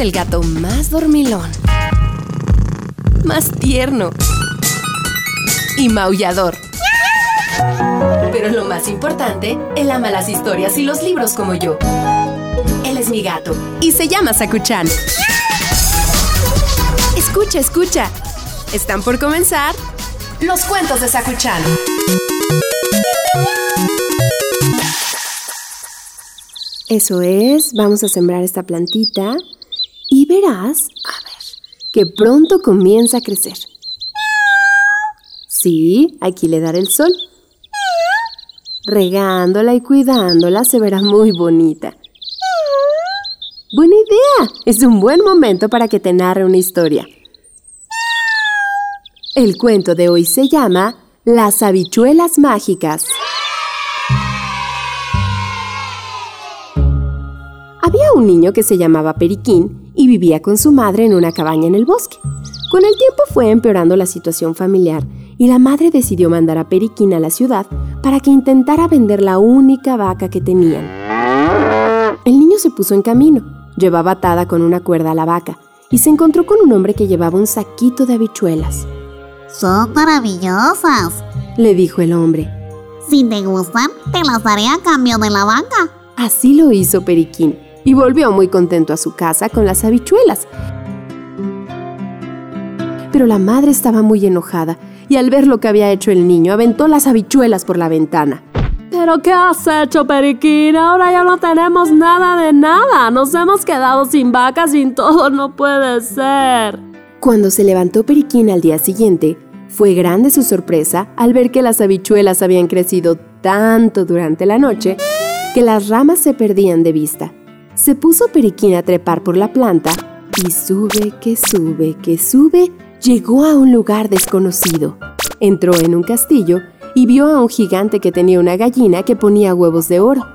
el gato más dormilón, más tierno y maullador. Pero lo más importante, él ama las historias y los libros como yo. Él es mi gato y se llama Sakuchan. Escucha, escucha. Están por comenzar los cuentos de Sakuchan. Eso es, vamos a sembrar esta plantita y verás, a ver, que pronto comienza a crecer. Sí, aquí le daré el sol. Regándola y cuidándola se verá muy bonita. Buena idea. Es un buen momento para que te narre una historia. El cuento de hoy se llama Las habichuelas mágicas. Había un niño que se llamaba Periquín y vivía con su madre en una cabaña en el bosque. Con el tiempo fue empeorando la situación familiar y la madre decidió mandar a Periquín a la ciudad para que intentara vender la única vaca que tenían. El niño se puso en camino, llevaba atada con una cuerda a la vaca y se encontró con un hombre que llevaba un saquito de habichuelas. Son maravillosas, le dijo el hombre. Si te gustan, te las daré a cambio de la vaca. Así lo hizo Periquín y volvió muy contento a su casa con las habichuelas. Pero la madre estaba muy enojada y al ver lo que había hecho el niño aventó las habichuelas por la ventana. ¿Pero qué has hecho, Periquín? Ahora ya no tenemos nada de nada. Nos hemos quedado sin vacas, sin todo. No puede ser. Cuando se levantó Periquín al día siguiente, fue grande su sorpresa al ver que las habichuelas habían crecido tanto durante la noche que las ramas se perdían de vista. Se puso Periquín a trepar por la planta y sube, que sube, que sube, llegó a un lugar desconocido. Entró en un castillo y vio a un gigante que tenía una gallina que ponía huevos de oro.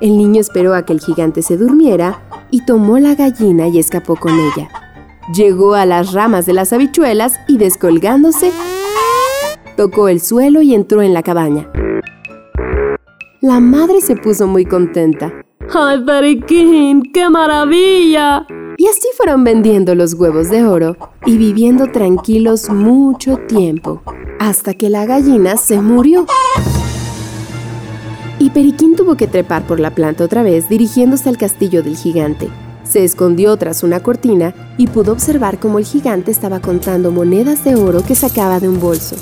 El niño esperó a que el gigante se durmiera y tomó la gallina y escapó con ella. Llegó a las ramas de las habichuelas y descolgándose, tocó el suelo y entró en la cabaña. La madre se puso muy contenta. ¡Ay, Periquín! ¡Qué maravilla! Y así fueron vendiendo los huevos de oro y viviendo tranquilos mucho tiempo, hasta que la gallina se murió. Y Periquín tuvo que trepar por la planta otra vez dirigiéndose al castillo del gigante. Se escondió tras una cortina y pudo observar cómo el gigante estaba contando monedas de oro que sacaba de un bolso.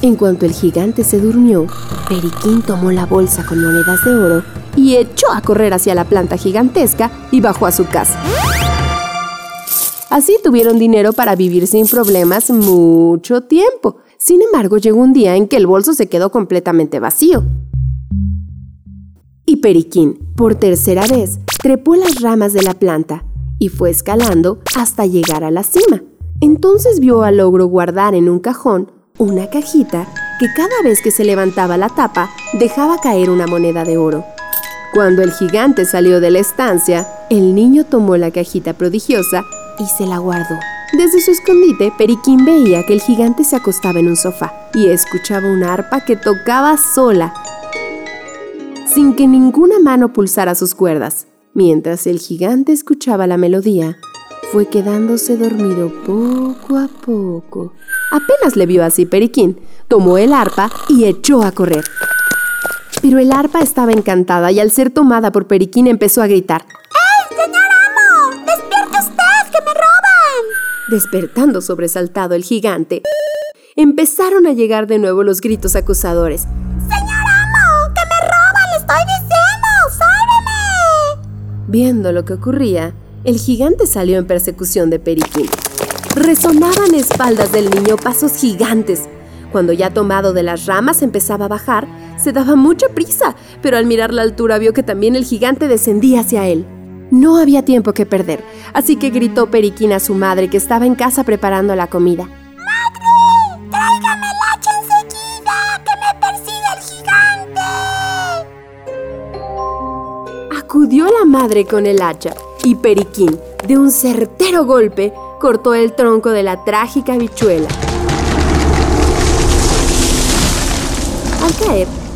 En cuanto el gigante se durmió, Periquín tomó la bolsa con monedas de oro y echó a correr hacia la planta gigantesca y bajó a su casa. Así tuvieron dinero para vivir sin problemas mucho tiempo. Sin embargo, llegó un día en que el bolso se quedó completamente vacío. Y Periquín, por tercera vez, trepó las ramas de la planta y fue escalando hasta llegar a la cima. Entonces vio al ogro guardar en un cajón una cajita que cada vez que se levantaba la tapa dejaba caer una moneda de oro. Cuando el gigante salió de la estancia, el niño tomó la cajita prodigiosa y se la guardó. Desde su escondite, Periquín veía que el gigante se acostaba en un sofá y escuchaba una arpa que tocaba sola, sin que ninguna mano pulsara sus cuerdas. Mientras el gigante escuchaba la melodía, fue quedándose dormido poco a poco. Apenas le vio así Periquín, tomó el arpa y echó a correr. Pero el arpa estaba encantada y al ser tomada por Periquín empezó a gritar. ¡Ey, señor amo! ¡Despierte usted, que me roban! Despertando sobresaltado el gigante, empezaron a llegar de nuevo los gritos acusadores. ¡Señor amo! ¡Que me roban! ¡Le estoy diciendo! ¡Sálveme! Viendo lo que ocurría, el gigante salió en persecución de Periquín. Resonaban espaldas del niño pasos gigantes. Cuando ya tomado de las ramas empezaba a bajar, se daba mucha prisa, pero al mirar la altura vio que también el gigante descendía hacia él. No había tiempo que perder, así que gritó Periquín a su madre que estaba en casa preparando la comida. ¡Madre! ¡Tráigame el hacha enseguida! ¡Que me persigue el gigante! Acudió la madre con el hacha y Periquín, de un certero golpe, cortó el tronco de la trágica habichuela.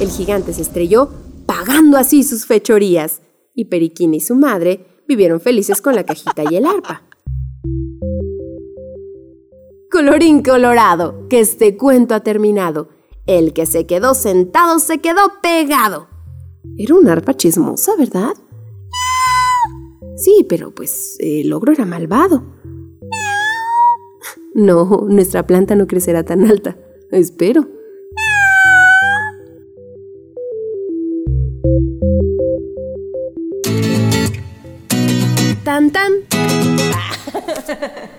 El gigante se estrelló, pagando así sus fechorías, y Periquín y su madre vivieron felices con la cajita y el arpa. Colorín colorado, que este cuento ha terminado. El que se quedó sentado se quedó pegado. Era un arpa chismosa, ¿verdad? Sí, pero pues el ogro era malvado. No, nuestra planta no crecerá tan alta. Espero. Tan tan.